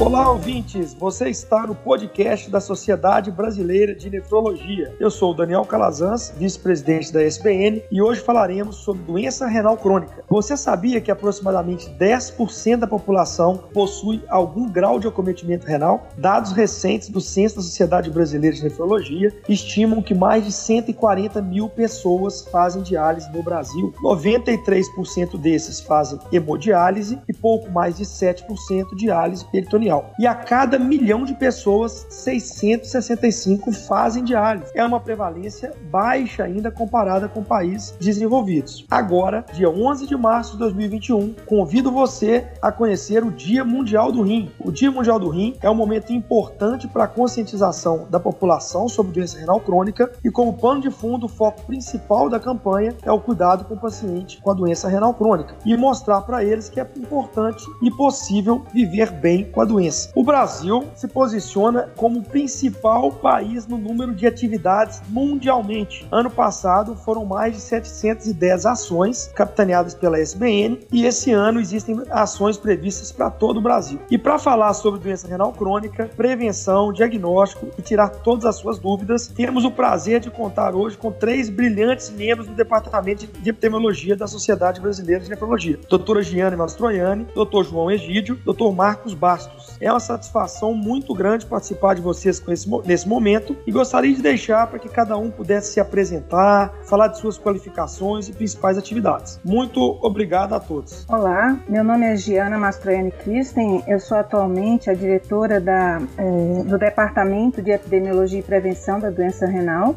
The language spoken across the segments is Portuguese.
Olá, ouvintes! Você está no podcast da Sociedade Brasileira de Nefrologia. Eu sou o Daniel Calazans, vice-presidente da SBN, e hoje falaremos sobre doença renal crônica. Você sabia que aproximadamente 10% da população possui algum grau de acometimento renal? Dados recentes do Censo da Sociedade Brasileira de Nefrologia estimam que mais de 140 mil pessoas fazem diálise no Brasil. 93% desses fazem hemodiálise e pouco mais de 7% diálise peritoneal e a cada milhão de pessoas, 665 fazem diálise. É uma prevalência baixa ainda comparada com países desenvolvidos. Agora, dia 11 de março de 2021, convido você a conhecer o Dia Mundial do Rim. O Dia Mundial do Rim é um momento importante para a conscientização da população sobre doença renal crônica e como pano de fundo, o foco principal da campanha é o cuidado com o paciente com a doença renal crônica e mostrar para eles que é importante e possível viver bem com a doença doença. O Brasil se posiciona como o principal país no número de atividades mundialmente. Ano passado foram mais de 710 ações capitaneadas pela SBN e esse ano existem ações previstas para todo o Brasil. E para falar sobre doença renal crônica, prevenção, diagnóstico e tirar todas as suas dúvidas, temos o prazer de contar hoje com três brilhantes membros do Departamento de Epidemiologia da Sociedade Brasileira de Nefrologia: doutora Giane Mastroianni, doutor João Egídio, doutor Marcos Bastos. É uma satisfação muito grande participar de vocês esse, nesse momento e gostaria de deixar para que cada um pudesse se apresentar, falar de suas qualificações e principais atividades. Muito obrigado a todos. Olá, meu nome é Giana Mastroianni Christen, eu sou atualmente a diretora da, eh, do Departamento de Epidemiologia e Prevenção da Doença Renal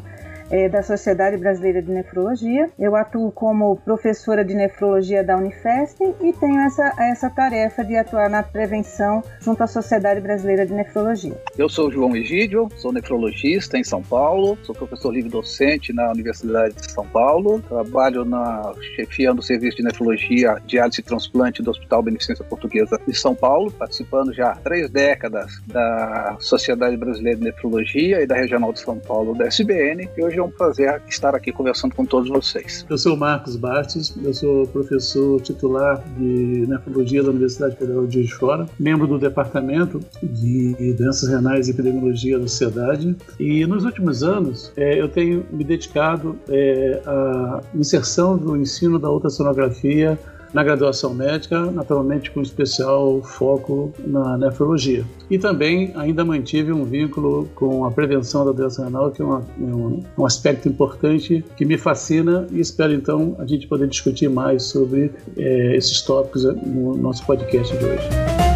é, da Sociedade Brasileira de Nefrologia. Eu atuo como professora de nefrologia da Unifesp e tenho essa, essa tarefa de atuar na prevenção junto à Sociedade Brasileira de Nefrologia. Eu sou João Egídio, sou nefrologista em São Paulo, sou professor livre docente na Universidade de São Paulo, trabalho na chefiando o serviço de nefrologia, diálise e transplante do Hospital Beneficência Portuguesa de São Paulo, participando já há três décadas da Sociedade Brasileira de Nefrologia e da Regional de São Paulo da SBN, e hoje é um prazer estar aqui conversando com todos vocês. Eu sou Marcos Bastos, eu sou professor titular de nefrologia da Universidade Federal de Juiz de Fora, membro do Departamento de Doenças Renais e Epidemiologia da Sociedade. E nos últimos anos é, eu tenho me dedicado é, à inserção do ensino da ultrassonografia na graduação médica, naturalmente com especial foco na nefrologia. E também ainda mantive um vínculo com a prevenção da doença renal, que é uma, um, um aspecto importante que me fascina e espero então a gente poder discutir mais sobre é, esses tópicos no nosso podcast de hoje.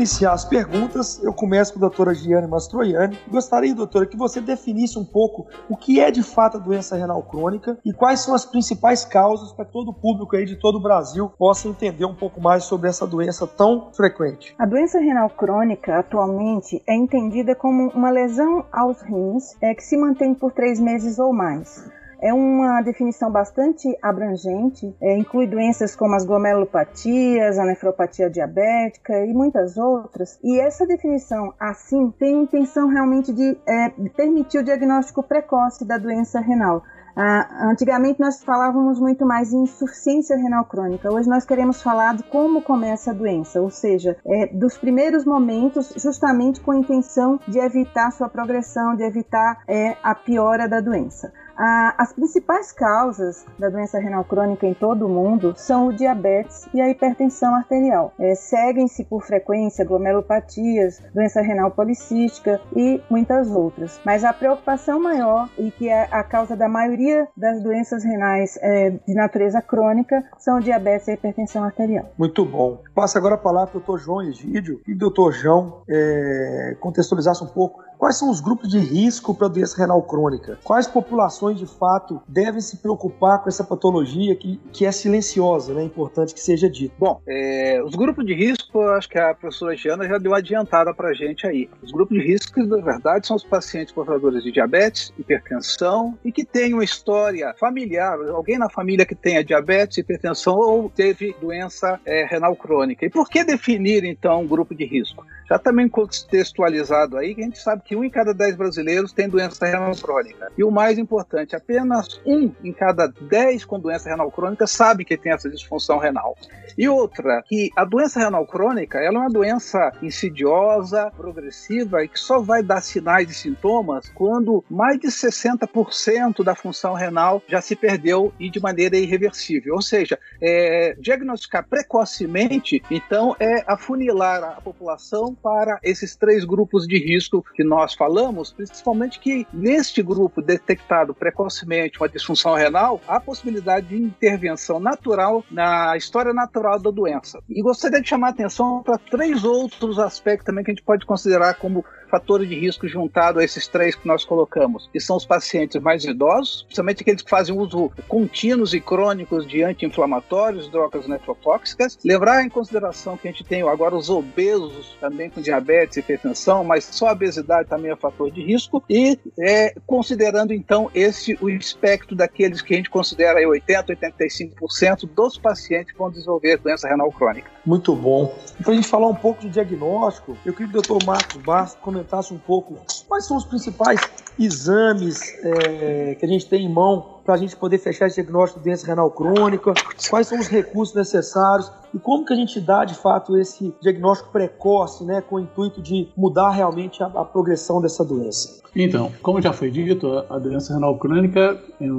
Iniciar as perguntas, eu começo com a doutora Giane Mastroianni. Gostaria, doutora, que você definisse um pouco o que é de fato a doença renal crônica e quais são as principais causas para todo o público aí de todo o Brasil possa entender um pouco mais sobre essa doença tão frequente. A doença renal crônica, atualmente, é entendida como uma lesão aos rins é, que se mantém por três meses ou mais. É uma definição bastante abrangente, é, inclui doenças como as glomerulopatias, a nefropatia diabética e muitas outras. E essa definição, assim, tem a intenção realmente de é, permitir o diagnóstico precoce da doença renal. Ah, antigamente nós falávamos muito mais em insuficiência renal crônica. Hoje nós queremos falar de como começa a doença, ou seja, é, dos primeiros momentos, justamente com a intenção de evitar sua progressão, de evitar é, a piora da doença. As principais causas da doença renal crônica em todo o mundo são o diabetes e a hipertensão arterial. É, Seguem-se por frequência glomerulopatias, doença renal policística e muitas outras. Mas a preocupação maior e que é a causa da maioria das doenças renais é, de natureza crônica são o diabetes e a hipertensão arterial. Muito bom. Passo agora a palavra para o Dr. João Egídio e o Dr. João é, contextualizasse um pouco quais são os grupos de risco para doença renal crônica, quais populações de fato devem se preocupar com essa patologia que, que é silenciosa, né? É importante que seja dito. Bom, é, os grupos de risco, acho que a professora Giana já deu adiantada para a gente aí. Os grupos de risco, na verdade, são os pacientes portadores de diabetes, hipertensão e que têm uma história familiar, alguém na família que tenha diabetes, hipertensão ou teve doença é, renal crônica. E por que definir, então, um grupo de risco? Já também contextualizado aí, que a gente sabe que um em cada dez brasileiros tem doença renal crônica. E o mais importante, apenas um em cada dez com doença renal crônica sabe que tem essa disfunção renal. E outra, que a doença renal crônica ela é uma doença insidiosa, progressiva e que só vai dar sinais e sintomas quando mais de 60% da função renal já se perdeu e de maneira irreversível. Ou seja, é, diagnosticar precocemente, então, é afunilar a população para esses três grupos de risco que nós falamos, principalmente que neste grupo detectado precocemente uma disfunção renal, há possibilidade de intervenção natural na história natural da doença. E gostaria de chamar a atenção para três outros aspectos também que a gente pode considerar como fatores de risco juntado a esses três que nós colocamos, que são os pacientes mais idosos, principalmente aqueles que fazem uso contínuos e crônicos de anti-inflamatórios, drogas nefrotóxicas. Levar em consideração que a gente tem agora os obesos também com diabetes e hipertensão, mas só a obesidade também é fator de risco. E é, considerando então esse o espectro daqueles que a gente considera aí 80, 85% dos pacientes vão desenvolver doença renal crônica. Muito bom. Para a gente falar um pouco de diagnóstico, eu queria que o Dr. Marcos Bastos comentasse um pouco quais são os principais exames é, que a gente tem em mão para a gente poder fechar esse diagnóstico de doença renal crônica, quais são os recursos necessários e como que a gente dá de fato esse diagnóstico precoce, né, com o intuito de mudar realmente a, a progressão dessa doença. Então, como já foi dito, a doença renal crônica é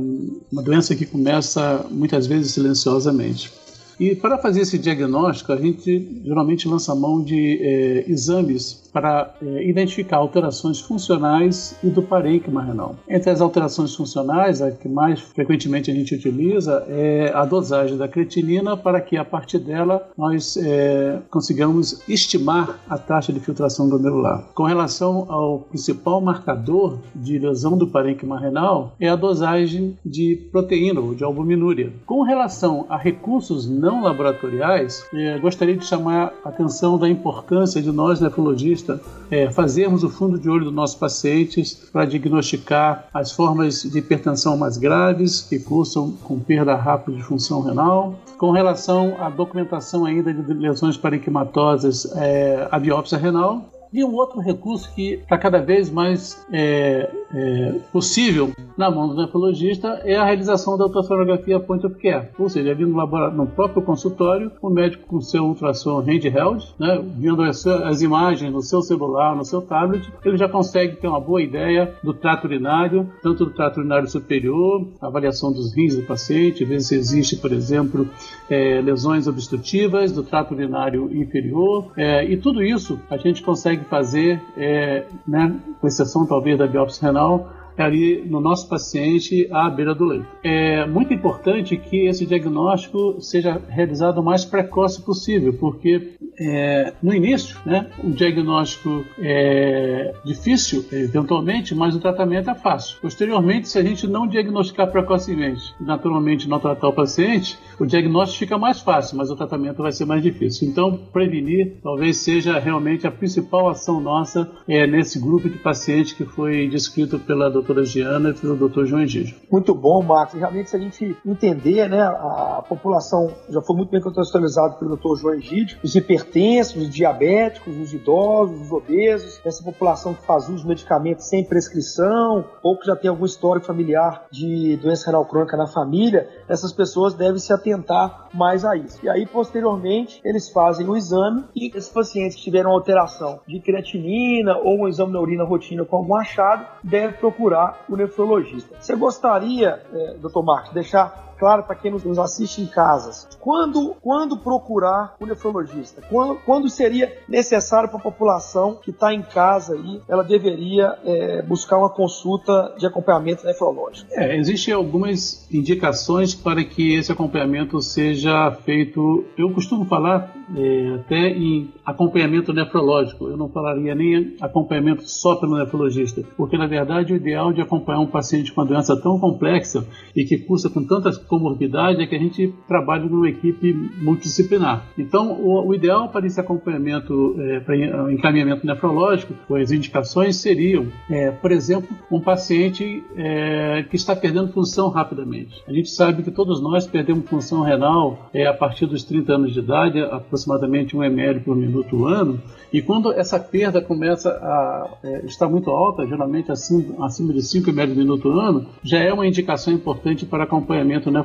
uma doença que começa muitas vezes silenciosamente. E para fazer esse diagnóstico, a gente geralmente lança mão de é, exames para é, identificar alterações funcionais e do parênquima renal. Entre as alterações funcionais, a que mais frequentemente a gente utiliza é a dosagem da creatinina para que a partir dela nós é, consigamos estimar a taxa de filtração glomerular. Com relação ao principal marcador de lesão do parênquima renal é a dosagem de proteína ou de albuminúria. Com relação a recursos não laboratoriais, é, gostaria de chamar a atenção da importância de nós nefrologistas é, fazermos o fundo de olho dos nossos pacientes para diagnosticar as formas de hipertensão mais graves, que cursam com perda rápida de função renal. Com relação à documentação ainda de lesões parenquimatosas, é, a biópsia renal, e um outro recurso que está cada vez mais é, é, possível na mão do nefrologista é a realização da ultrassonografia point of care. Ou seja, ali no, laboratório, no próprio consultório, o médico com seu ultrassom handheld, né, vendo as, as, imagens no seu celular, no seu tablet, ele já consegue ter uma boa ideia do trato urinário, tanto do trato urinário superior, avaliação dos rins do paciente, ver se existe, por exemplo, é, lesões obstrutivas do trato urinário inferior, é, e tudo isso a gente consegue fazer, é, né, com exceção talvez da biópsia renal, é ali no nosso paciente à beira do leito. É muito importante que esse diagnóstico seja realizado o mais precoce possível, porque é, no início, né, o diagnóstico é difícil, eventualmente, mas o tratamento é fácil. Posteriormente, se a gente não diagnosticar precocemente, naturalmente não tratar o paciente, o diagnóstico fica mais fácil, mas o tratamento vai ser mais difícil. Então, prevenir talvez seja realmente a principal ação nossa é, nesse grupo de pacientes que foi descrito pela doutora Giana e pelo doutor João Egídio. Muito bom, Marcos. Realmente, se a gente entender, né, a população já foi muito bem contextualizada pelo doutor João Egídio, os hipertensos, os diabéticos, os idosos, os obesos, essa população que faz uso de medicamentos sem prescrição, ou que já tem algum histórico familiar de doença renal crônica na família, essas pessoas devem se atentar mais a isso. E aí, posteriormente, eles fazem o exame e esses pacientes que tiveram alteração de creatinina ou um exame na urina rotina com algum achado, devem procurar o nefrologista. Você gostaria, é, doutor Marcos, deixar claro para quem nos assiste em casas. Quando, quando procurar o nefrologista? Quando, quando seria necessário para a população que está em casa aí, ela deveria é, buscar uma consulta de acompanhamento nefrológico? É, existem algumas indicações para que esse acompanhamento seja feito. Eu costumo falar é, até em acompanhamento nefrológico. Eu não falaria nem acompanhamento só pelo nefrologista, porque na verdade o ideal de acompanhar um paciente com uma doença tão complexa e que cursa com tantas comorbidades é que a gente trabalhe numa equipe multidisciplinar. Então, o, o ideal para esse acompanhamento, é, para encaminhamento nefrológico, as indicações seriam, é, por exemplo, um paciente é, que está perdendo função rapidamente. A gente sabe que todos nós perdemos função renal é, a partir dos 30 anos de idade, aproximadamente 1 ml por minuto ano, e quando essa perda começa a é, estar muito alta, geralmente acima, acima de 5 ml por minuto ano, já é uma indicação importante para acompanhamento nefrológico.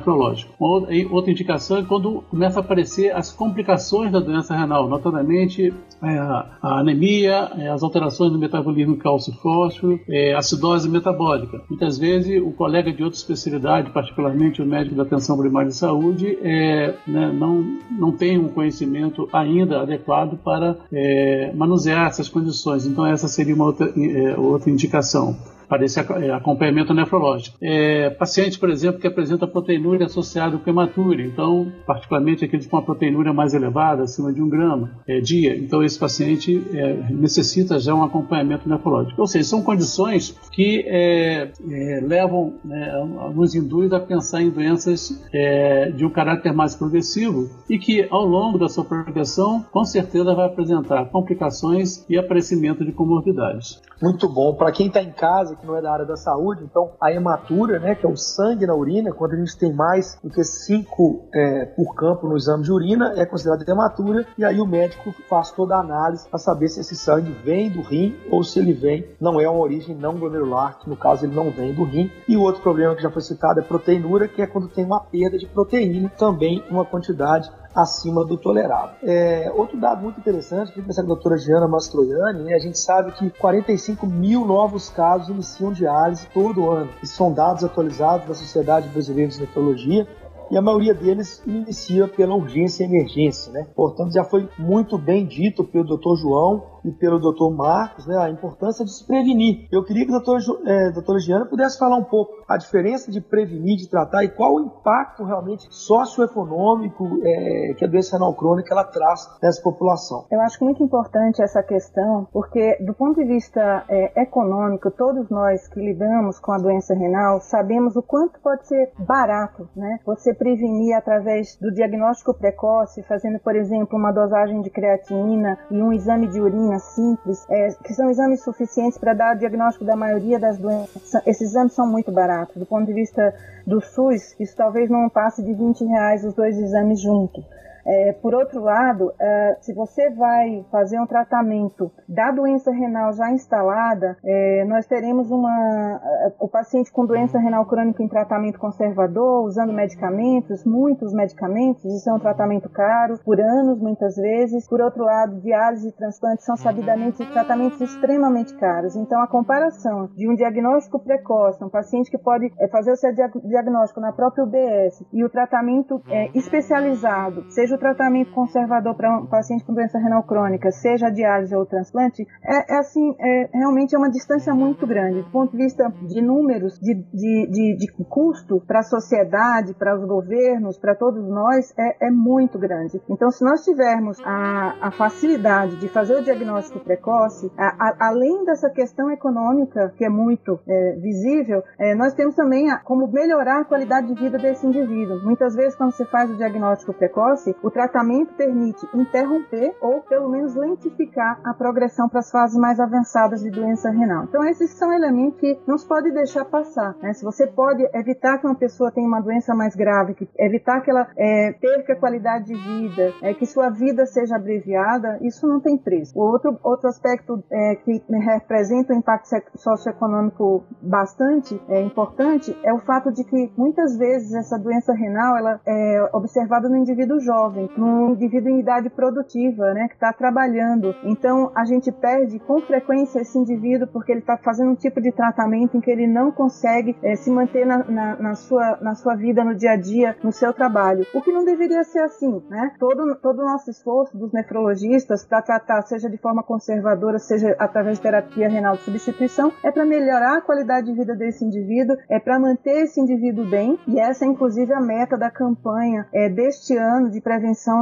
Outra indicação é quando começa a aparecer as complicações da doença renal, notadamente é, a anemia, é, as alterações no metabolismo cálcio-fósforo, é, acidose metabólica. Muitas vezes o colega de outra especialidade, particularmente o médico da atenção primária de saúde, é, né, não, não tem um conhecimento ainda adequado para é, manusear essas condições. Então essa seria uma outra, é, outra indicação para esse é, acompanhamento nefrológico. É, por exemplo, que apresentam proteinúria associada com hematúria, então, particularmente aqueles com uma proteinúria mais elevada, acima de um grama é, dia, então esse paciente é, necessita já um acompanhamento nefrológico. Ou seja, são condições que é, é, levam, né, nos induz a pensar em doenças é, de um caráter mais progressivo e que, ao longo da sua progressão, com certeza vai apresentar complicações e aparecimento de comorbidades. Muito bom. Para quem está em casa, que não é da área da saúde, então a hematura, né, que é o sangue na urina, quando a gente tem mais do que 5 é, por campo no exame de urina, é considerada hematura, e aí o médico faz toda a análise para saber se esse sangue vem do rim ou se ele vem, não é uma origem não glomerular, que no caso ele não vem do rim. E o outro problema que já foi citado é proteinura, que é quando tem uma perda de proteína, também uma quantidade acima do tolerável. É, outro dado muito interessante, que com a doutora Giana Mastroianni, né, a gente sabe que 45 mil novos casos iniciam diálise todo ano. Isso são dados atualizados da Sociedade Brasileira de Nefrologia e a maioria deles inicia pela urgência e emergência, né? Portanto, já foi muito bem dito pelo Dr. João e pelo Dr. Marcos, né, a importância de se prevenir. Eu queria que a doutora, é, doutora Giana pudesse falar um pouco a diferença de prevenir, de tratar e qual o impacto realmente socioeconômico é, que a doença renal crônica ela traz nessa população. Eu acho muito importante essa questão, porque do ponto de vista é, econômico, todos nós que lidamos com a doença renal sabemos o quanto pode ser barato, né? Você prevenir através do diagnóstico precoce, fazendo, por exemplo, uma dosagem de creatinina e um exame de urina simples, é, que são exames suficientes para dar o diagnóstico da maioria das doenças. Esses exames são muito baratos. Do ponto de vista do SUS, isso talvez não passe de 20 reais os dois exames juntos. É, por outro lado, é, se você vai fazer um tratamento da doença renal já instalada, é, nós teremos uma, é, o paciente com doença renal crônica em tratamento conservador, usando medicamentos, muitos medicamentos, isso é um tratamento caro, por anos muitas vezes. Por outro lado, diálise e transplante são sabidamente tratamentos extremamente caros. Então, a comparação de um diagnóstico precoce, um paciente que pode é, fazer o seu diagnóstico na própria UBS e o tratamento especializado, seja o tratamento conservador para um paciente com doença renal crônica, seja a diálise ou o transplante, é, é assim, é, realmente é uma distância muito grande. Do ponto de vista de números, de, de, de, de custo para a sociedade, para os governos, para todos nós, é, é, muito grande. Então, se nós tivermos a, a facilidade de fazer o diagnóstico precoce, a, a, além dessa questão econômica, que é muito é, visível, é, nós temos também como melhorar a qualidade de vida desse indivíduo. Muitas vezes, quando você faz o diagnóstico precoce, o tratamento permite interromper ou pelo menos lentificar a progressão para as fases mais avançadas de doença renal. Então esses são elementos que não se pode deixar passar. Né? Se você pode evitar que uma pessoa tenha uma doença mais grave, que evitar que ela é, perca qualidade de vida, é, que sua vida seja abreviada, isso não tem preço. O outro, outro aspecto é, que representa um impacto socioeconômico bastante é, importante é o fato de que muitas vezes essa doença renal ela é observada no indivíduo jovem jovem, num indivíduo em idade produtiva, né, que está trabalhando. Então a gente perde com frequência esse indivíduo porque ele está fazendo um tipo de tratamento em que ele não consegue é, se manter na, na, na, sua, na sua vida no dia a dia, no seu trabalho. O que não deveria ser assim, né? Todo, todo o nosso esforço dos nefrologistas para tratar, seja de forma conservadora, seja através de terapia renal de substituição, é para melhorar a qualidade de vida desse indivíduo, é para manter esse indivíduo bem, e essa é inclusive a meta da campanha é, deste ano de prevenção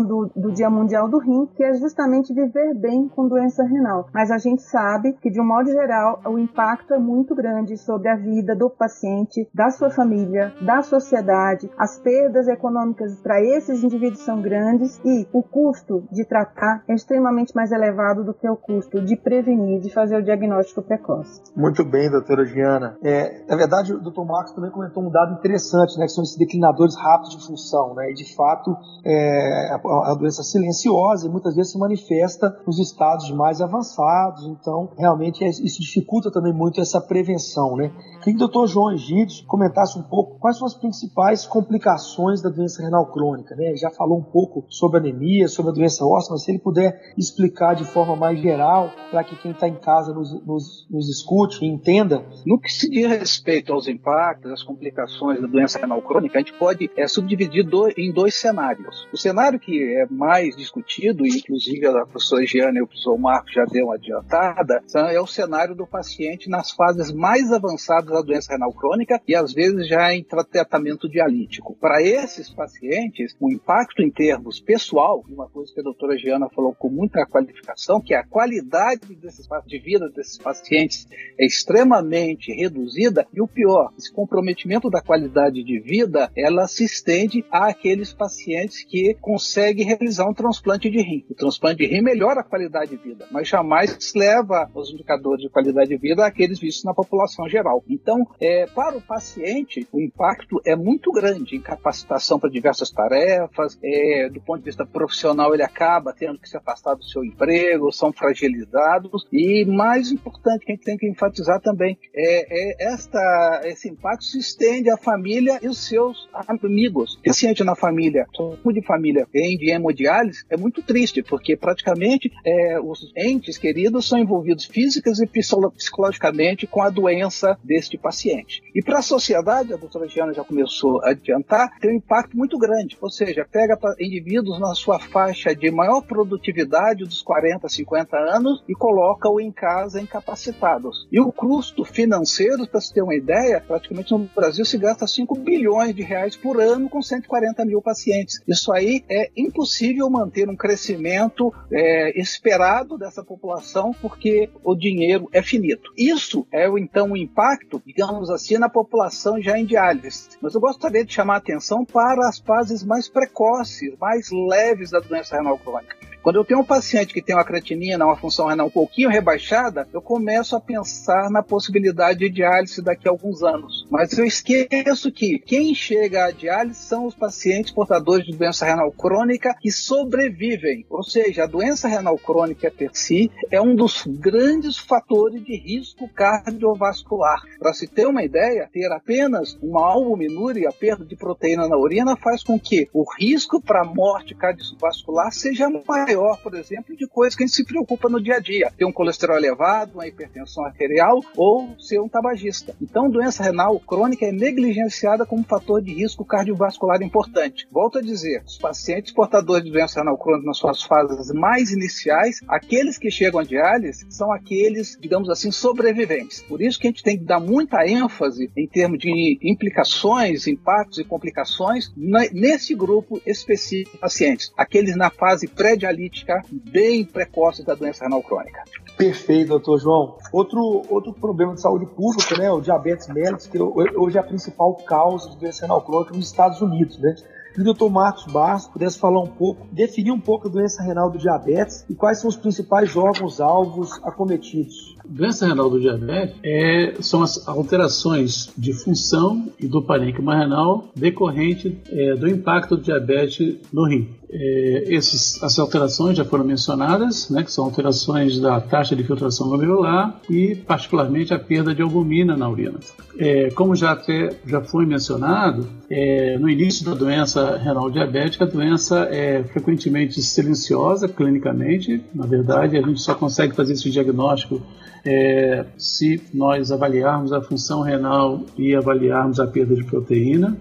do, do Dia Mundial do Rim, que é justamente viver bem com doença renal. Mas a gente sabe que, de um modo geral, o impacto é muito grande sobre a vida do paciente, da sua família, da sociedade, as perdas econômicas para esses indivíduos são grandes e o custo de tratar é extremamente mais elevado do que o custo de prevenir, de fazer o diagnóstico precoce. Muito bem, doutora Giana. É, na verdade, o doutor Marcos também comentou um dado interessante, né, que são esses declinadores rápidos de função. Né, e, de fato, é, a, doença silenciosa e muitas vezes se manifesta nos estados mais avançados. Então, realmente, é, isso dificulta também muito essa prevenção. Né? Queria que o doutor João Egídio comentasse um pouco quais são as principais complicações da doença renal crônica. Né? Já falou um pouco sobre anemia, sobre a doença óssea, mas se ele puder explicar de forma mais geral, para que quem está em casa nos, nos, nos escute e entenda. No que se diz respeito aos impactos, às complicações da doença renal crônica, a gente pode é, subdividir do, em dois cenários. O cenário que é mais discutido, e inclusive a professora Giana e o professor Marco já deu uma adiantada, é o cenário do paciente nas fases mais avançadas da doença renal crônica e às vezes já em tratamento dialítico. Para esses pacientes, o impacto em termos pessoal, uma coisa que a doutora Giana falou com muita qualificação, que é a qualidade desses, de vida desses pacientes é extremamente reduzida e o pior, esse comprometimento da qualidade de vida, ela se estende àqueles pacientes que conseguem realizar um transplante de rim. O transplante de rim melhora a qualidade de vida, mas jamais leva os indicadores de qualidade de vida àqueles vistos na população geral. Então, é, para o paciente, o impacto é muito grande, incapacitação para diversas tarefas, é, do ponto de vista profissional, ele acaba tendo que se afastar do seu emprego, são fragilizados, e mais importante que a gente tem que enfatizar também, é, é esta, esse impacto se estende à família e os seus amigos. Paciente na família, como de família em hemodiálise, é muito triste, porque praticamente é, os entes queridos são envolvidos físicas e psicologicamente com a doença deste paciente. E para a sociedade, a doutora Giana já começou a adiantar, tem um impacto muito grande, ou seja, pega indivíduos na sua faixa de maior produtividade dos 40, 50 anos e coloca-o em casa incapacitados. E o custo financeiro, para se ter uma ideia, praticamente no Brasil se gasta 5 bilhões de reais por ano com 140 mil pacientes. Isso aí é impossível manter um crescimento é, esperado dessa população porque o dinheiro é finito. Isso é então o impacto, digamos assim, na população já em diálise. Mas eu gostaria de chamar a atenção para as fases mais precoces, mais leves da doença renal crônica. Quando eu tenho um paciente que tem uma creatinina, uma função renal um pouquinho rebaixada, eu começo a pensar na possibilidade de diálise daqui a alguns anos. Mas eu esqueço que quem chega à diálise são os pacientes portadores de doença renal crônica que sobrevivem. Ou seja, a doença renal crônica per si é um dos grandes fatores de risco cardiovascular. Para se ter uma ideia, ter apenas uma albuminúria, a perda de proteína na urina, faz com que o risco para morte cardiovascular seja maior maior, por exemplo, de coisas que a gente se preocupa no dia a dia. Ter um colesterol elevado, uma hipertensão arterial ou ser um tabagista. Então, doença renal crônica é negligenciada como fator de risco cardiovascular importante. Volto a dizer, os pacientes portadores de doença renal crônica nas suas fases mais iniciais, aqueles que chegam à diálise são aqueles, digamos assim, sobreviventes. Por isso que a gente tem que dar muita ênfase em termos de implicações, impactos e complicações nesse grupo específico de pacientes. Aqueles na fase pré-dialítica analítica bem precoce da doença renal crônica. Perfeito, doutor João. Outro, outro problema de saúde pública, né, o diabetes mellitus, que hoje é a principal causa de doença renal crônica nos Estados Unidos, né? O doutor Marcos Barros pudesse falar um pouco, definir um pouco a doença renal do diabetes e quais são os principais órgãos-alvos acometidos. Doença renal do diabetes é, são as alterações de função e do parênquima renal decorrente é, do impacto do diabetes no rim. É, esses, as alterações já foram mencionadas, né, que são alterações da taxa de filtração glomerular e, particularmente, a perda de albumina na urina. É, como já, até, já foi mencionado, é, no início da doença renal diabética, a doença é frequentemente silenciosa clinicamente. Na verdade, a gente só consegue fazer esse diagnóstico é, se nós avaliarmos a função renal e avaliarmos a perda de proteína.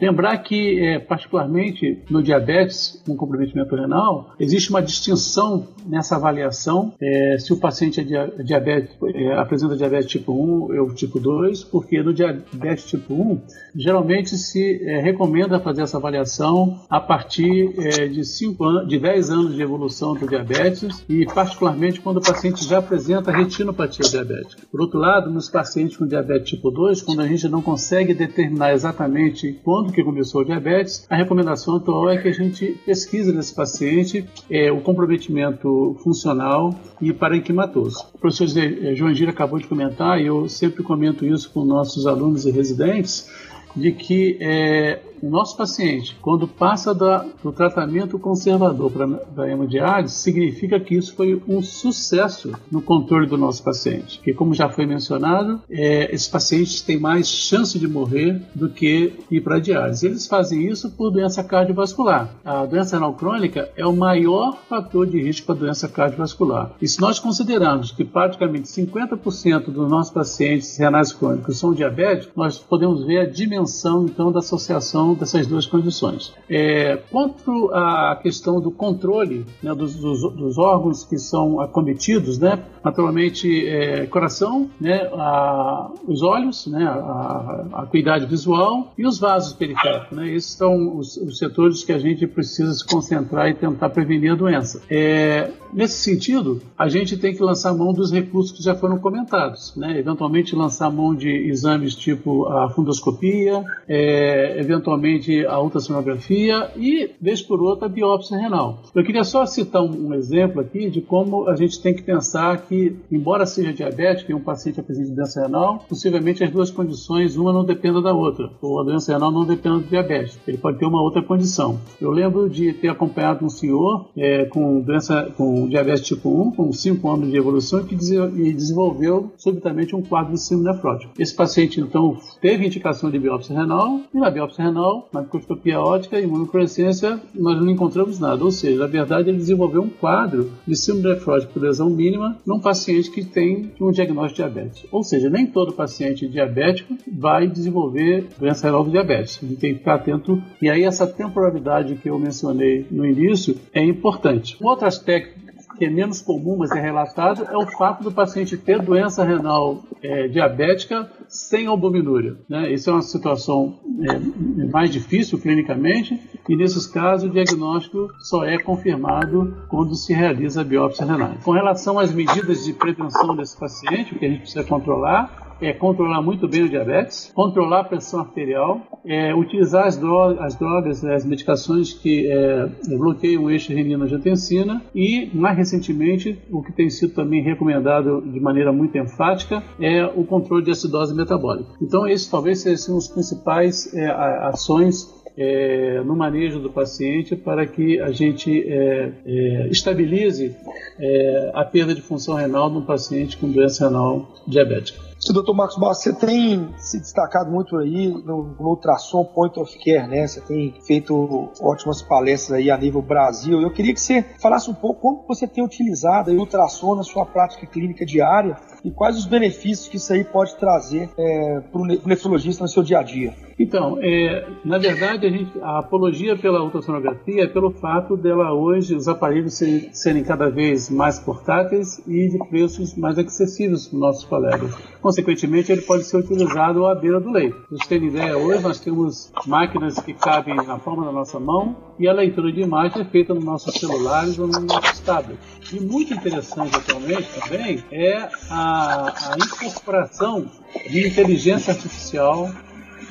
Lembrar que, é, particularmente no diabetes com comprometimento renal, existe uma distinção nessa avaliação é, se o paciente é diabetes, é, apresenta diabetes tipo 1 ou tipo 2, porque no diabetes tipo 1, geralmente se é, recomenda fazer essa avaliação a partir é, de, 5 anos, de 10 anos de evolução do diabetes e, particularmente, quando o paciente já apresenta retinopatia diabética. Por outro lado, nos pacientes com diabetes tipo 2, quando a gente não consegue determinar exatamente quando que começou o diabetes, a recomendação atual é que a gente pesquise nesse paciente é, o comprometimento funcional e parenquimatoso. O professor João Gira acabou de comentar, e eu sempre comento isso com nossos alunos e residentes, de que é, o nosso paciente, quando passa da, do tratamento conservador para hemodiálise, significa que isso foi um sucesso no controle do nosso paciente. Que, como já foi mencionado, é, esses pacientes têm mais chance de morrer do que ir para a diálise. Eles fazem isso por doença cardiovascular. A doença renal crônica é o maior fator de risco para doença cardiovascular. E se nós considerarmos que praticamente 50% dos nossos pacientes renais crônicos são diabéticos, nós podemos ver a dimensão, então, da associação dessas duas condições. É, quanto à questão do controle né, dos, dos, dos, órgãos que são acometidos, né, naturalmente, é, coração, né, a, os olhos, né, a, a acuidade visual e os vasos periféricos. Né, esses são os, os, setores que a gente precisa se concentrar e tentar prevenir a doença. É, nesse sentido, a gente tem que lançar mão dos recursos que já foram comentados, né, eventualmente lançar mão de exames tipo a fundoscopia, é, eventualmente eventualmente a ultrassonografia e, vez por outra, a biópsia renal. Eu queria só citar um, um, exemplo aqui de como a gente tem que pensar que, embora seja diabético e um paciente apresente doença renal, possivelmente as duas condições, uma não dependa da outra, ou a doença renal não depende do diabetes. Ele pode ter uma outra condição. Eu lembro de ter acompanhado um senhor é, com doença, com diabetes tipo 1, com 5 anos de evolução, que desenvolveu subitamente um quadro de síndrome nefrótico. Esse paciente, então, teve indicação de biópsia renal, e na biópsia renal na microscopia ótica e imunofluorescência, nós não encontramos nada. Ou seja, na verdade, ele desenvolveu um quadro de síndrome nefrótica por lesão mínima num paciente que tem um diagnóstico de diabetes. Ou seja, nem todo paciente diabético vai desenvolver doença renal do diabetes. Gente tem que ficar atento. E aí, essa temporalidade que eu mencionei no início é importante. Um outro aspecto que é menos comum, mas é relatado, é o fato do paciente ter doença renal é, diabética sem albuminúria. Né? Isso é uma situação é, mais difícil clinicamente e, nesses casos, o diagnóstico só é confirmado quando se realiza a biópsia renal. Com relação às medidas de prevenção desse paciente, o que a gente precisa controlar, é controlar muito bem o diabetes, controlar a pressão arterial, é, utilizar as drogas, as, drogas, as medicações que é, bloqueiam o eixo renina-angiotensina e, mais recentemente, o que tem sido também recomendado de maneira muito enfática é o controle de acidose metabólica. Então, esses talvez sejam os principais é, ações é, no manejo do paciente para que a gente é, é, estabilize é, a perda de função renal no paciente com doença renal diabética. O doutor Marcos Bastos, você tem se destacado muito aí no, no ultrassom point of care, né? Você tem feito ótimas palestras aí a nível Brasil. Eu queria que você falasse um pouco como você tem utilizado o ultrassom na sua prática clínica diária e quais os benefícios que isso aí pode trazer é, para o nefrologista no seu dia a dia. Então, é, na verdade, a, gente, a, apologia pela ultrassonografia é pelo fato dela hoje, os aparelhos serem, serem cada vez mais portáteis e de preços mais acessíveis para os nossos colegas. Consequentemente, ele pode ser utilizado à beira do leito. Para vocês terem ideia, hoje nós temos máquinas que cabem na palma da nossa mão e a leitura de imagem é feita nos nossos celulares ou nos nossos tablets. E muito interessante atualmente também é a, a incorporação de inteligência artificial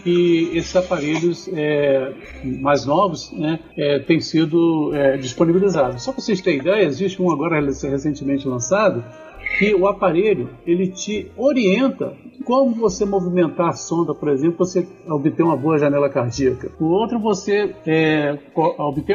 que esses aparelhos é, mais novos né, é, têm sido é, disponibilizados. Só para vocês terem ideia, existe um agora recentemente lançado que o aparelho ele te orienta como você movimentar a sonda, por exemplo, você obter uma boa janela cardíaca. O outro, você é,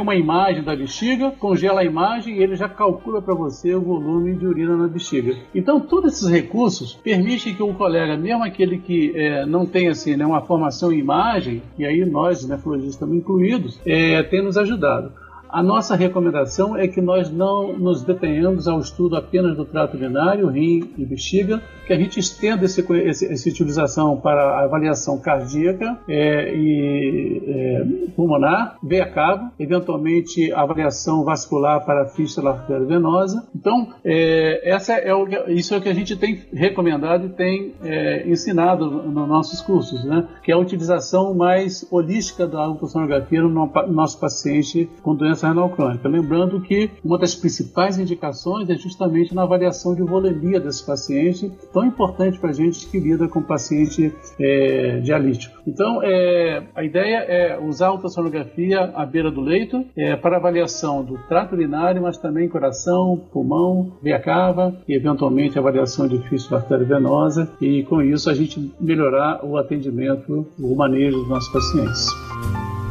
uma imagem da bexiga, congela a imagem e ele já calcula para você o volume de urina na bexiga. Então, todos esses recursos permitem que o colega, mesmo aquele que é, não tem assim, né, uma formação em imagem, e aí nós, nefrologistas também incluídos, é, tem nos ajudado. A nossa recomendação é que nós não nos detenhamos ao estudo apenas do trato urinário, rim e bexiga, que a gente estenda esse, esse, essa utilização para a avaliação cardíaca é, e é, pulmonar, veia cavo, eventualmente avaliação vascular para a fístula arteriovenosa. Então, é, essa é o, isso é o que a gente tem recomendado e tem é, ensinado nos nossos cursos, né? que é a utilização mais holística da ultrassonografia no nosso paciente com doença renal crônica. Lembrando que uma das principais indicações é justamente na avaliação de volemia desse paciente, tão importante para a gente que lida com paciente é, dialítico. Então, é, a ideia é usar a ultrassonografia à beira do leito é, para avaliação do trato urinário, mas também coração, pulmão, veia cava e, eventualmente, avaliação de fístula arteriovenosa e, com isso, a gente melhorar o atendimento, o manejo dos nossos pacientes.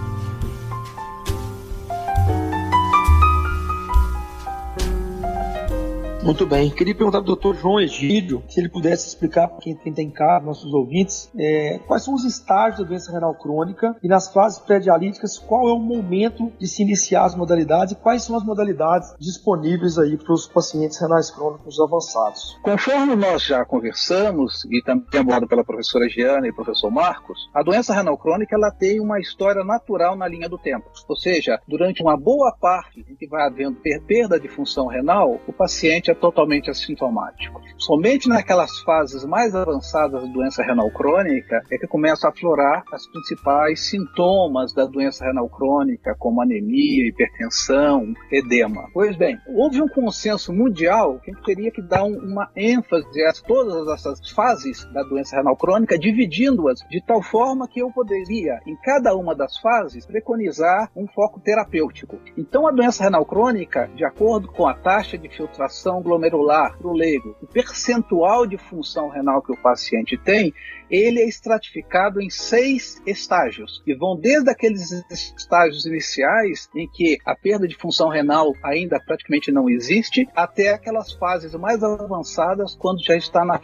Muito bem. Queria perguntar para o doutor João Egídio se ele pudesse explicar para quem tem em casa, nossos ouvintes, é, quais são os estágios da doença renal crônica e nas fases pré-dialíticas, qual é o momento de se iniciar as modalidades e quais são as modalidades disponíveis aí para os pacientes renais crônicos avançados. Conforme nós já conversamos e também abordado pela professora Giana e professor Marcos, a doença renal crônica ela tem uma história natural na linha do tempo. Ou seja, durante uma boa parte em que vai havendo perda de função renal, o paciente é totalmente assintomático. Somente naquelas fases mais avançadas da doença renal crônica é que começam a aflorar as principais sintomas da doença renal crônica, como anemia, hipertensão, edema. Pois bem, houve um consenso mundial que teria que dar uma ênfase a todas essas fases da doença renal crônica, dividindo-as de tal forma que eu poderia, em cada uma das fases, preconizar um foco terapêutico. Então, a doença renal crônica, de acordo com a taxa de filtração glomerular para o leigo, o percentual de função renal que o paciente tem, ele é estratificado em seis estágios, que vão desde aqueles estágios iniciais, em que a perda de função renal ainda praticamente não existe, até aquelas fases mais avançadas, quando já está na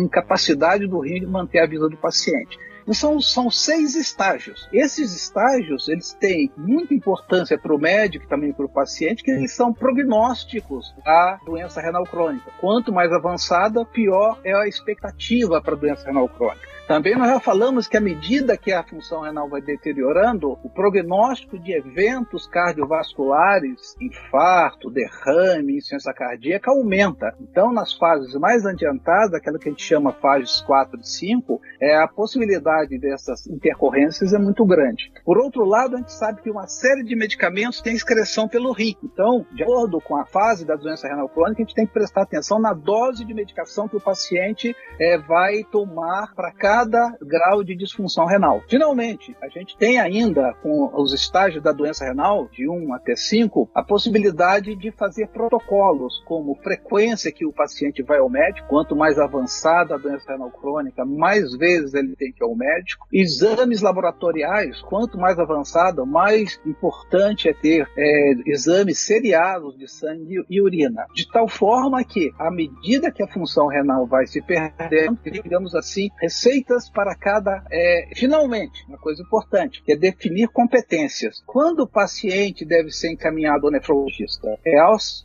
incapacidade do rim de manter a vida do paciente. São, são seis estágios. Esses estágios, eles têm muita importância para o médico e também para o paciente, que eles são prognósticos da doença renal crônica. Quanto mais avançada, pior é a expectativa para a doença renal crônica. Também nós já falamos que à medida que a função renal vai deteriorando, o prognóstico de eventos cardiovasculares, infarto, derrame, insuficiência cardíaca aumenta. Então, nas fases mais adiantadas, aquela que a gente chama fases 4 e 5, é, a possibilidade dessas intercorrências é muito grande. Por outro lado, a gente sabe que uma série de medicamentos tem excreção pelo rim. Então, de acordo com a fase da doença renal crônica, a gente tem que prestar atenção na dose de medicação que o paciente é, vai tomar para cada cada grau de disfunção renal. Finalmente, a gente tem ainda, com os estágios da doença renal, de 1 até 5, a possibilidade de fazer protocolos, como frequência que o paciente vai ao médico, quanto mais avançada a doença renal crônica, mais vezes ele tem que ir ao médico. Exames laboratoriais, quanto mais avançada, mais importante é ter é, exames seriados de sangue e urina. De tal forma que, à medida que a função renal vai se perdendo, digamos assim, receitas feitas para cada. É, finalmente, uma coisa importante, que é definir competências. Quando o paciente deve ser encaminhado ao nefrologista? É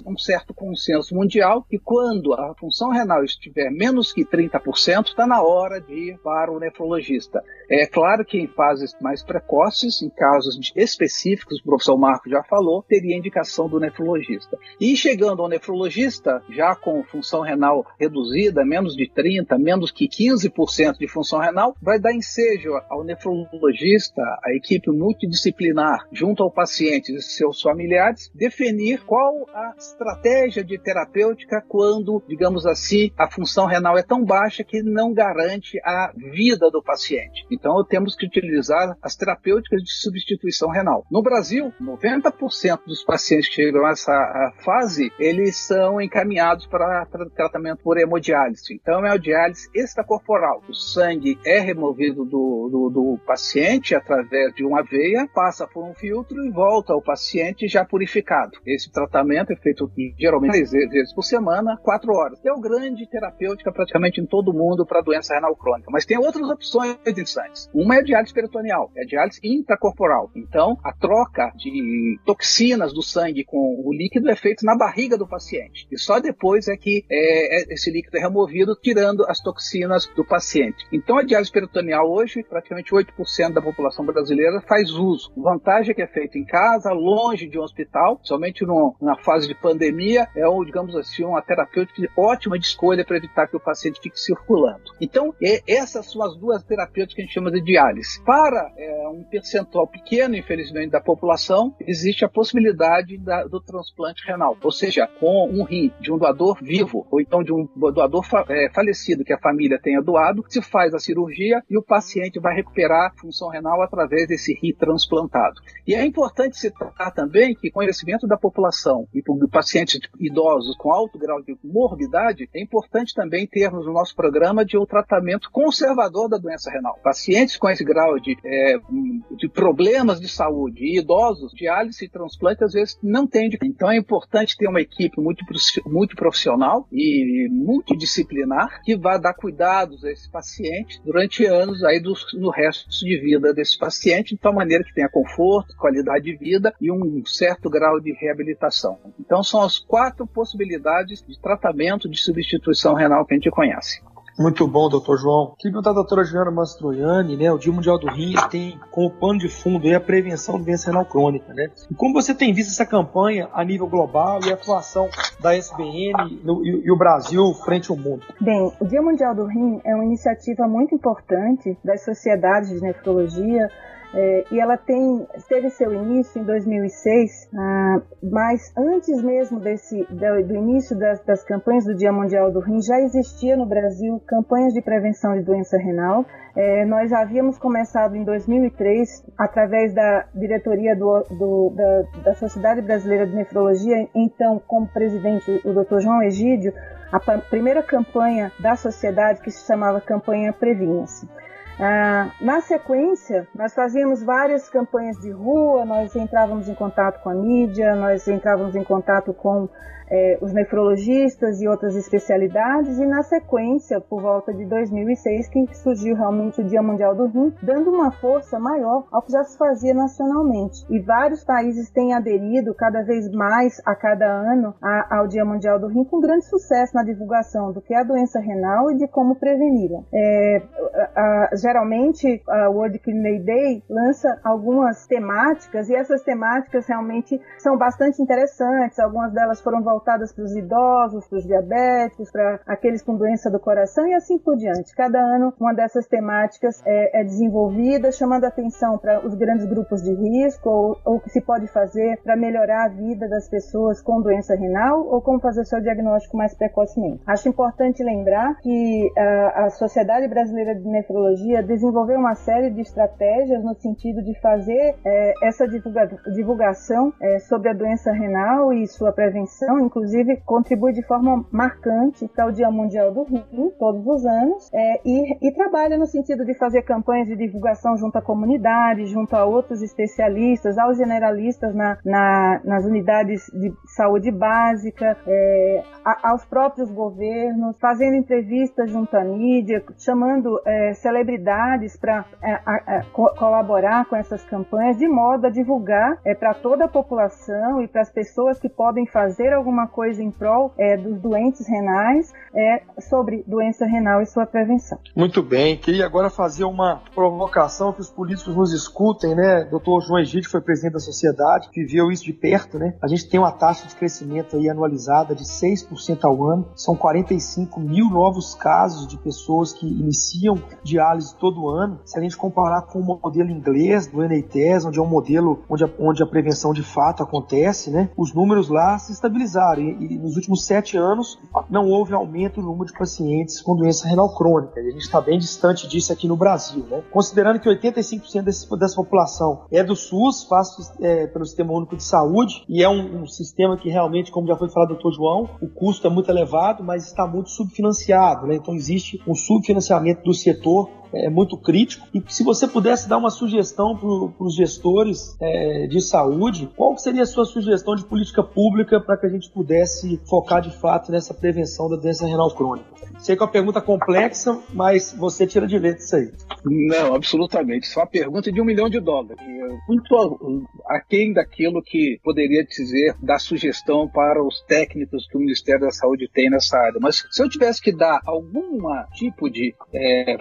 um certo consenso mundial que quando a função renal estiver menos que 30%, está na hora de ir para o nefrologista. É claro que em fases mais precoces, em casos específicos, o professor Marco já falou, teria indicação do nefrologista. E chegando ao nefrologista, já com função renal reduzida, menos de 30%, menos que 15% de função função renal, vai dar ensejo ao nefrologista, à equipe multidisciplinar, junto ao paciente e seus familiares, definir qual a estratégia de terapêutica quando, digamos assim, a função renal é tão baixa que não garante a vida do paciente. Então, temos que utilizar as terapêuticas de substituição renal. No Brasil, 90% dos pacientes que chegam a essa fase, eles são encaminhados para tratamento por hemodiálise. Então, é hemodiálise extracorporal. O sangue é removido do, do, do paciente através de uma veia, passa por um filtro e volta ao paciente já purificado. Esse tratamento é feito geralmente três vezes por semana, quatro horas. É o grande terapêutica praticamente em todo mundo para doença renal crônica. Mas tem outras opções interessantes. Uma é a diálise peritoneal, é a diálise intracorporal. Então, a troca de toxinas do sangue com o líquido é feita na barriga do paciente. E só depois é que é, é, esse líquido é removido, tirando as toxinas do paciente. Então, a diálise peritoneal hoje, praticamente 8% da população brasileira faz uso. Vantagem é que é feito em casa, longe de um hospital, somente no, na fase de pandemia, é, um, digamos assim, uma terapêutica ótima de escolha para evitar que o paciente fique circulando. Então, essas são as duas terapêuticas que a gente chama de diálise. Para é, um percentual pequeno, infelizmente, da população, existe a possibilidade da, do transplante renal, ou seja, com um rim de um doador vivo, ou então de um doador fa é, falecido que a família tenha doado, se faz a cirurgia e o paciente vai recuperar a função renal através desse rim transplantado. E é importante citar também que, com o envelhecimento da população e pacientes idosos com alto grau de morbidade, é importante também termos no nosso programa de um tratamento conservador da doença renal. Pacientes com esse grau de, é, de problemas de saúde, idosos, diálise e transplante, às vezes não tem. Então é importante ter uma equipe muito profissional e multidisciplinar que vá dar cuidados a esse paciente durante anos aí do, no resto de vida desse paciente, de tal maneira que tenha conforto, qualidade de vida e um certo grau de reabilitação. Então são as quatro possibilidades de tratamento de substituição renal que a gente conhece. Muito bom, doutor João. Queria perguntar à doutora Joana Mastroianni, né? O Dia Mundial do Rim tem como pano de fundo a prevenção de doença renal crônica, né? E como você tem visto essa campanha a nível global e a atuação da SBN no, e, e, o Brasil frente ao mundo? Bem, o Dia Mundial do Rim é uma iniciativa muito importante das sociedades de nefrologia é, e ela tem, teve seu início em 2006, ah, mas antes mesmo desse, do, do início das, das, campanhas do Dia Mundial do Rim, já existia no Brasil campanhas de prevenção de doença renal. É, nós havíamos começado em 2003, através da diretoria do, do, da, da Sociedade Brasileira de Nefrologia, então como presidente o Dr. João Egídio, a primeira campanha da sociedade que se chamava Campanha Previna-se. Ah, na sequência, nós fazíamos várias campanhas de rua, nós entrávamos em contato com a mídia, nós entrávamos em contato com é, os nefrologistas e outras especialidades, e na sequência, por volta de 2006, que surgiu realmente o Dia Mundial do Rim, dando uma força maior ao que já se fazia nacionalmente. E vários países têm aderido cada vez mais a cada ano a, ao Dia Mundial do Rim, com grande sucesso na divulgação do que é a doença renal e de como preveni-la. É, geralmente, a World Kidney Day lança algumas temáticas, e essas temáticas realmente são bastante interessantes, algumas delas foram voltadas para os idosos, para os diabéticos, para aqueles com doença do coração e assim por diante. Cada ano uma dessas temáticas é, é desenvolvida, chamando atenção para os grandes grupos de risco ou, ou o que se pode fazer para melhorar a vida das pessoas com doença renal ou como fazer seu diagnóstico mais precocemente. Acho importante lembrar que a, a Sociedade Brasileira de Nefrologia desenvolveu uma série de estratégias no sentido de fazer é, essa divulga, divulgação é, sobre a doença renal e sua prevenção. Inclusive, contribui de forma marcante para o Dia Mundial do Rim, todos os anos, é, e, e, trabalha no sentido de fazer campanhas de divulgação junto à comunidade, junto a outros especialistas, aos generalistas na, na, nas unidades de saúde básica, é, a, aos próprios governos, fazendo entrevistas junto à mídia, chamando é, celebridades para é, co colaborar com essas campanhas de modo a divulgar é, para toda a população e para as pessoas que podem fazer alguma coisa em prol é, dos doentes renais é, sobre doença renal e sua prevenção. Muito bem, queria agora fazer uma provocação que os políticos nos escutem, né? Doutor João Egídio foi presidente da sociedade, viveu isso de perto, né? A gente tem uma taxa de crescimento aí anualizada de 6% ao ano, são 45 mil novos casos de pessoas que iniciam diálise todo ano. Se a gente comparar com o modelo inglês do NITES, onde é um modelo onde a, onde a prevenção de fato acontece, né? Os números lá se estabilizaram e, e nos últimos sete anos não houve aumento no número de pacientes com doença renal crônica. E a gente está bem distante disso aqui no Brasil, né? Considerando que 85% desse, dessa população é do SUS, faz é, pelo Sistema Único de Saúde, e é um, um sistema que realmente, como já foi falado do Dr. João, o custo é muito elevado, mas está muito subfinanciado, né? Então existe um subfinanciamento do setor é muito crítico. E se você pudesse dar uma sugestão para os gestores é, de saúde, qual seria a sua sugestão de política pública para que a gente pudesse focar de fato nessa prevenção da doença renal crônica? Sei que é uma pergunta complexa, mas você tira de letra isso aí. Não, absolutamente. É uma pergunta de um milhão de dólares. Muito aquém daquilo que poderia dizer, dar sugestão para os técnicos que o Ministério da Saúde tem nessa área. Mas se eu tivesse que dar algum tipo de é,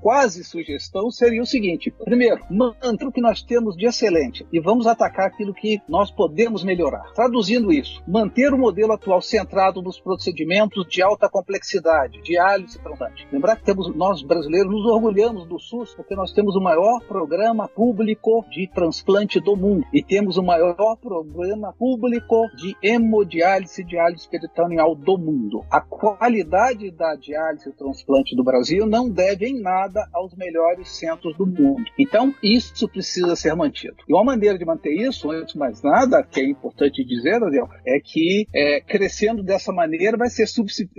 quase sugestão seria o seguinte: primeiro, manter o que nós temos de excelente e vamos atacar aquilo que nós podemos melhorar. Traduzindo isso, manter o modelo atual centrado nos procedimentos de alta complexidade, diálise transplante. Lembrar que temos, nós brasileiros nos orgulhamos do SUS porque nós temos o maior programa público de transplante do mundo e temos o maior programa público de hemodiálise e diálise peritoneal do mundo. A qualidade da diálise e transplante do Brasil não deve em nada aos melhores centros do mundo. Então, isso precisa ser mantido. E uma maneira de manter isso, antes de mais nada, que é importante dizer, Daniel, é que é, crescendo dessa maneira vai ser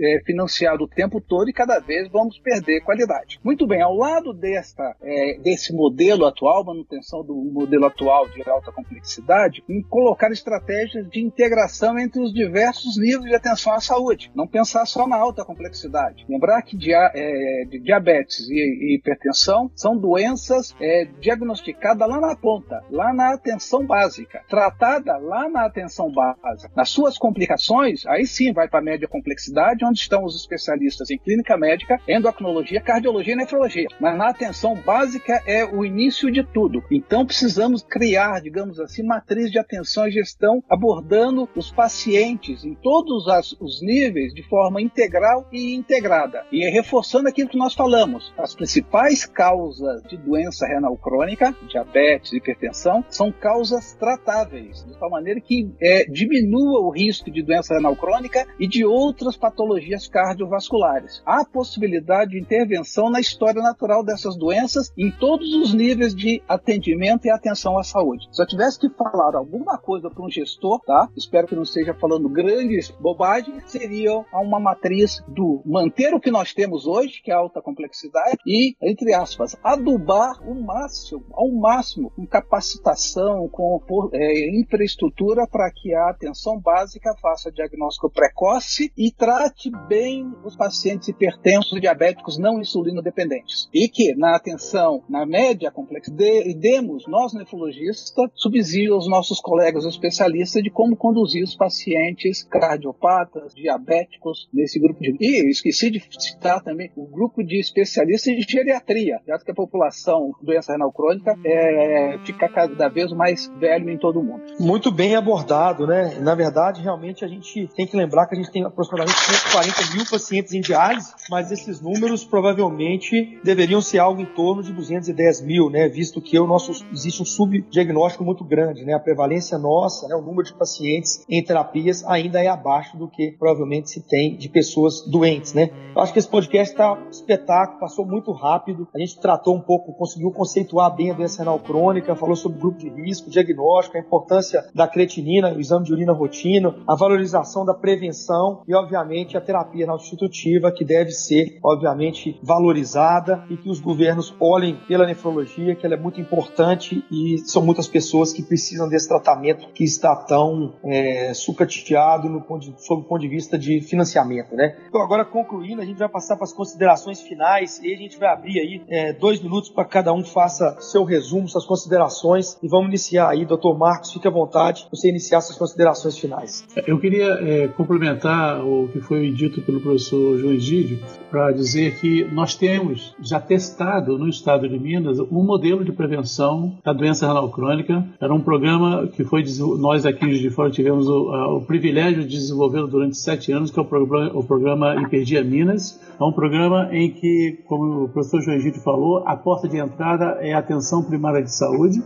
é, o tempo todo e cada vez vamos perder qualidade. Muito bem, ao lado desta, é, desse modelo atual, manutenção do modelo atual de alta complexidade, em colocar estratégias de integração entre os diversos níveis de atenção à saúde. Não pensar só na alta complexidade. Lembrar que dia, é, diabetes e, e hipertensão são doenças é, diagnosticadas lá na ponta, lá na atenção básica, tratada lá na atenção básica. Nas suas complicações, aí sim vai para a média complexidade, onde estão os especialistas em clínica médica, endocrinologia, cardiologia e nefrologia. Mas na atenção básica é o início de tudo. Então precisamos criar, digamos assim, matriz de atenção e gestão abordando os pacientes em todos as, os níveis de forma integral e integrada. E reforçando aquilo que nós falamos, as principais causas de doença renal crônica, diabetes, hipertensão, são causas tratáveis, de tal maneira que é, diminua o risco de doença renal crônica e de outras patologias cardiovasculares. Há possibilidade de intervenção na história natural dessas doenças em todos os níveis de atendimento e atenção à saúde. Eu tivesse que falar alguma coisa para um gestor, tá? Espero que não esteja falando grandes bobagens, seria uma matriz do manter o que nós temos hoje, que é alta complexidade, e entre aspas, adubar o máximo, ao máximo, com capacitação, com é, infraestrutura para que a atenção básica faça diagnóstico precoce e trate bem os pacientes hipertensos diabéticos não insulino dependentes. E que na atenção, na média complexa, de, demos, nós nefrologistas, subsídio aos nossos colegas especialistas de como conduzir os pacientes cardiopatas, diabéticos nesse grupo de. E esqueci de citar também o grupo de especialistas de geriatria, já que a população doença renal crônica é, fica cada vez mais velho em todo o mundo. Muito bem abordado, né? Na verdade, realmente a gente tem que lembrar que a gente tem aproximadamente 140 mil pacientes em diálise, mas esses números provavelmente deveriam ser algo em torno de 210 mil, né? Visto que o nosso existe um subdiagnóstico muito grande, né? A prevalência nossa, né? o número de pacientes em terapias ainda é abaixo do que provavelmente se tem de pessoas doentes, né? Eu acho que esse podcast está espetáculo, passou muito rápido. A gente tratou um pouco, conseguiu conceituar bem a doença renal crônica, falou sobre grupo de risco, diagnóstico, a importância da creatinina, o exame de urina rotina, a valorização da prevenção e, obviamente, a terapia renal substitutiva, que deve ser, obviamente, valorizada e que os governos olhem pela nefrologia, que ela é muito importante e são muitas pessoas que precisam desse tratamento que está tão é, sucateado no ponto de, sob o ponto de vista de financiamento, né? Então, agora concluindo, a gente vai passar para as considerações finais e a gente vai abrir aí é, dois minutos para cada um faça seu resumo, suas considerações e vamos iniciar aí, doutor Marcos, fique à vontade, você iniciar suas considerações finais. Eu queria é, complementar o que foi dito pelo professor João Egídio para dizer que nós temos já testado no estado de Minas um modelo de prevenção da doença renal crônica. Era um programa que foi nós aqui de Fora tivemos o, o privilégio de desenvolver durante sete anos, que é o programa, o programa Hiperdia Minas. É um programa em que, como o professor João Egídio falou, a porta de entrada é a atenção primária de saúde.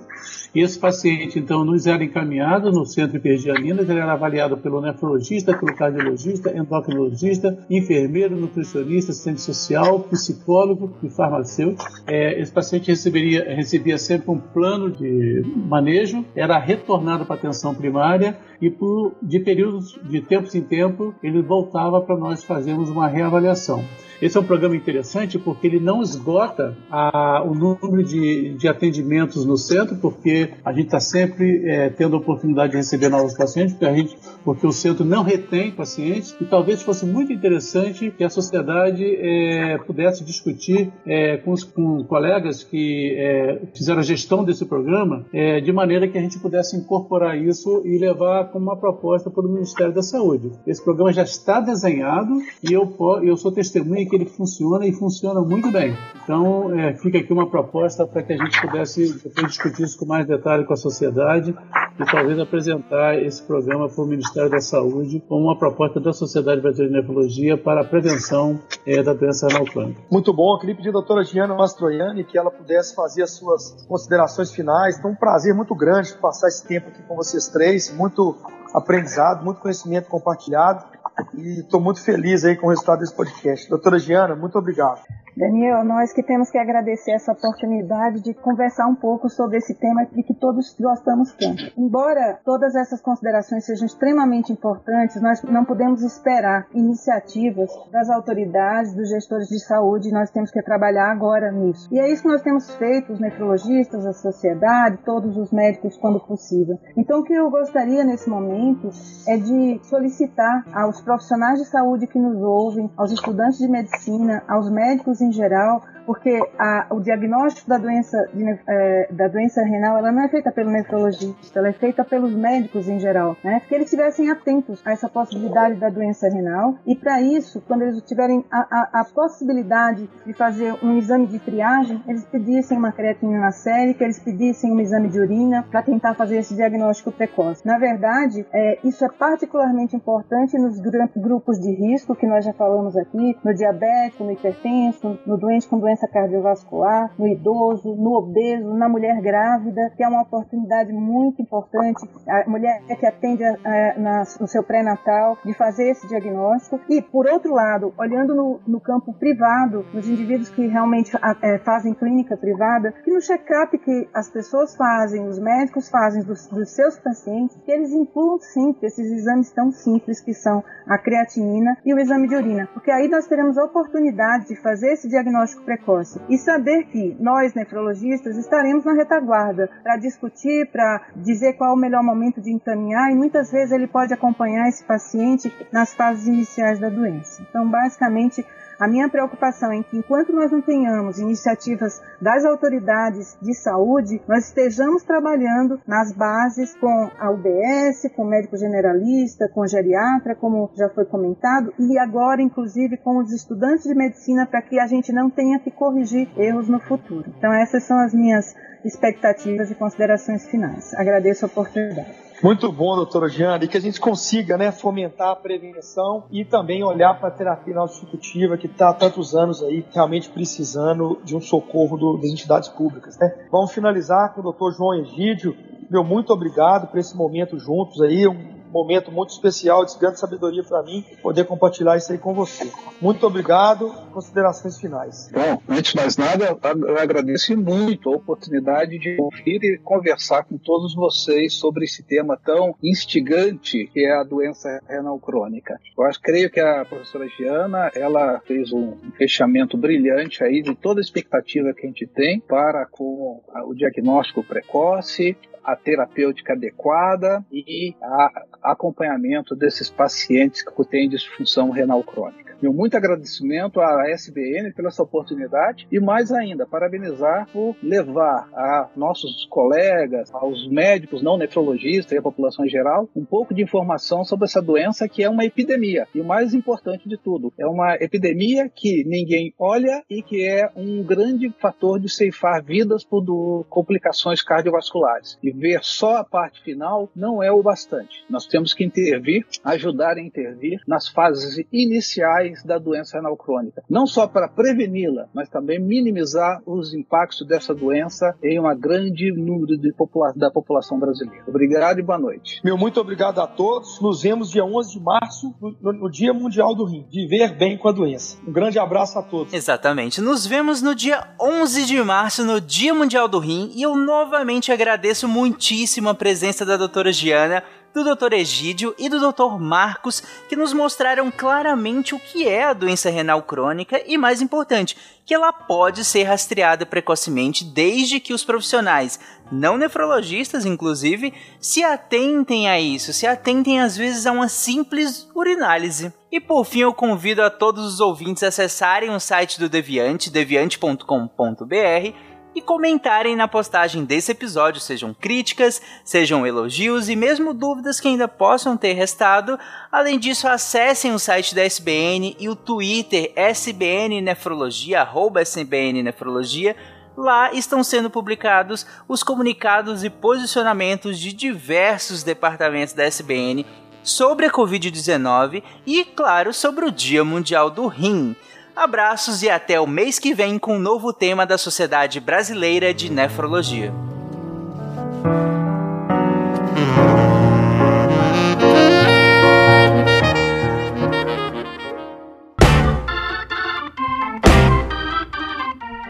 E esse paciente, então, nos era encaminhado no Centro Hiperdia Minas, ele era avaliado pelo nefrologista, pelo cardiologista, endocrinologista, enfermeiro, nutricionista, assistente social, psicólogo e farmacêutico. É, esse paciente receberia, recebia sempre um plano de manejo, era retornado para a atenção primária e por, de períodos de tempos em tempo ele voltava para nós fazermos uma reavaliação. Esse é um programa interessante porque ele não esgota a, o número de, de, atendimentos no centro, porque a gente está sempre é, tendo a oportunidade de receber novos pacientes, porque, a gente, porque o centro não retém pacientes, e talvez fosse muito interessante que a sociedade é, pudesse discutir é, com os com colegas que é, fizeram a gestão desse programa, é, de maneira que a gente pudesse incorporar isso e levar como uma proposta para o Ministério da Saúde. Esse programa já está desenhado e eu, eu sou testemunha que ele funciona e funciona muito bem. Então, é, fica aqui uma proposta para que a gente pudesse depois discutir isso com mais detalhe com a sociedade e talvez apresentar esse programa para o Ministério da Saúde como uma proposta da Sociedade Brasileira de Nefrologia para a prevenção é, da doença renal crônica. Muito bom. Eu queria pedir à doutora Giana Mastroianni que ela pudesse fazer as suas considerações finais. Então, um prazer muito grande passar esse tempo aqui com vocês três. Muito aprendizado, muito conhecimento compartilhado e estou muito feliz aí com o resultado desse podcast. Doutora Giana, muito obrigado. Daniel, nós que temos que agradecer essa oportunidade de conversar um pouco sobre esse tema de que todos gostamos tanto. Embora todas essas considerações sejam extremamente importantes, nós não podemos esperar iniciativas das autoridades, dos gestores de saúde, nós temos que trabalhar agora nisso. E é isso que nós temos feito, os nefrologistas, a sociedade, todos os médicos, quando possível. Então, o que eu gostaria nesse momento é de solicitar aos profissionais de saúde que nos ouvem, aos estudantes de medicina, aos médicos em geral, porque a, o diagnóstico da doença, de, é, da doença renal ela não é feita pelo nefrologista, ela é feita pelos médicos em geral, né? Que eles estivessem atentos a essa possibilidade da doença renal e para isso, quando eles tiverem a, a, a, possibilidade de fazer um exame de triagem, eles pedissem uma creatinina sérica, eles pedissem um exame de urina para tentar fazer esse diagnóstico precoce. Na verdade, é, isso é particularmente importante nos grupos de risco que nós já falamos aqui, no diabético, no hipertenso, no doente com doença cardiovascular, no idoso, no obeso, na mulher grávida, que é uma oportunidade muito importante, a mulher que atende a, a, na, no seu pré-natal, de fazer esse diagnóstico. E, por outro lado, olhando no, no campo privado, nos indivíduos que realmente a, é, fazem clínica privada, que no check-up que as pessoas fazem, os médicos fazem dos, dos seus pacientes, que eles incluam sempre esses exames tão simples que são a creatinina e o exame de urina, porque aí nós teremos a oportunidade de fazer esse diagnóstico precoce e saber que nós, nefrologistas, estaremos na retaguarda para discutir, para dizer qual o melhor momento de encaminhar e muitas vezes ele pode acompanhar esse paciente nas fases iniciais da doença. Então, basicamente, a minha preocupação é que, enquanto nós não tenhamos iniciativas das autoridades de saúde, nós estejamos trabalhando nas bases com a UBS, com o médico generalista, com o geriatra, como já foi comentado, e agora, inclusive, com os estudantes de medicina, para que a gente não tenha que corrigir erros no futuro. Então, essas são as minhas expectativas e considerações finais. Agradeço a oportunidade. Muito bom, doutora Giana, e que a gente consiga né, fomentar a prevenção e também olhar para a terapia substitutiva que está há tantos anos aí realmente precisando de um socorro do, das entidades públicas. Né? Vamos finalizar com o doutor João Egídio. Meu muito obrigado por esse momento juntos aí, um momento muito especial de grande sabedoria para mim poder compartilhar isso aí com você. Muito obrigado. Considerações finais. Bom, antes de mais nada, eu agradeço muito a oportunidade de ouvir e conversar com todos vocês sobre esse tema tão instigante que é a doença renal crônica. Eu acho, creio que a professora Giana, ela fez um fechamento brilhante aí de toda a expectativa que a gente tem para com o diagnóstico precoce, a terapêutica adequada e a acompanhamento desses pacientes que têm disfunção renal crônica. Meu muito agradecimento à SBN pela essa oportunidade e mais ainda, parabenizar por levar a nossos colegas, aos médicos não nefrologistas e a população em geral, um pouco de informação sobre essa doença que é uma epidemia. E o mais importante de tudo, é uma epidemia que ninguém olha e que é um grande fator de ceifar vidas por complicações cardiovasculares. E ver só a parte final não é o bastante. Nós temos que intervir, ajudar a intervir nas fases iniciais da doença renal crônica. Não só para preveni-la, mas também minimizar os impactos dessa doença em uma grande número popula da população brasileira. Obrigado e boa noite. Meu muito obrigado a todos. Nos vemos dia 11 de março, no, no Dia Mundial do Rim. Viver bem com a doença. Um grande abraço a todos. Exatamente. Nos vemos no dia 11 de março, no Dia Mundial do Rim, e eu novamente agradeço muitíssimo a presença da doutora Giana do Dr. Egídio e do Dr. Marcos, que nos mostraram claramente o que é a doença renal crônica e, mais importante, que ela pode ser rastreada precocemente desde que os profissionais, não nefrologistas inclusive, se atentem a isso, se atentem às vezes a uma simples urinálise. E por fim, eu convido a todos os ouvintes a acessarem o site do Deviante, deviante.com.br e comentarem na postagem desse episódio, sejam críticas, sejam elogios e mesmo dúvidas que ainda possam ter restado. Além disso, acessem o site da SBN e o Twitter SBN Nefrologia, arroba SBN Nefrologia. Lá estão sendo publicados os comunicados e posicionamentos de diversos departamentos da SBN sobre a Covid-19 e, claro, sobre o Dia Mundial do Rim. Abraços e até o mês que vem com um novo tema da Sociedade Brasileira de Nefrologia.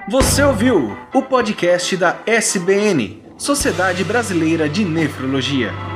Você ouviu o podcast da SBN, Sociedade Brasileira de Nefrologia.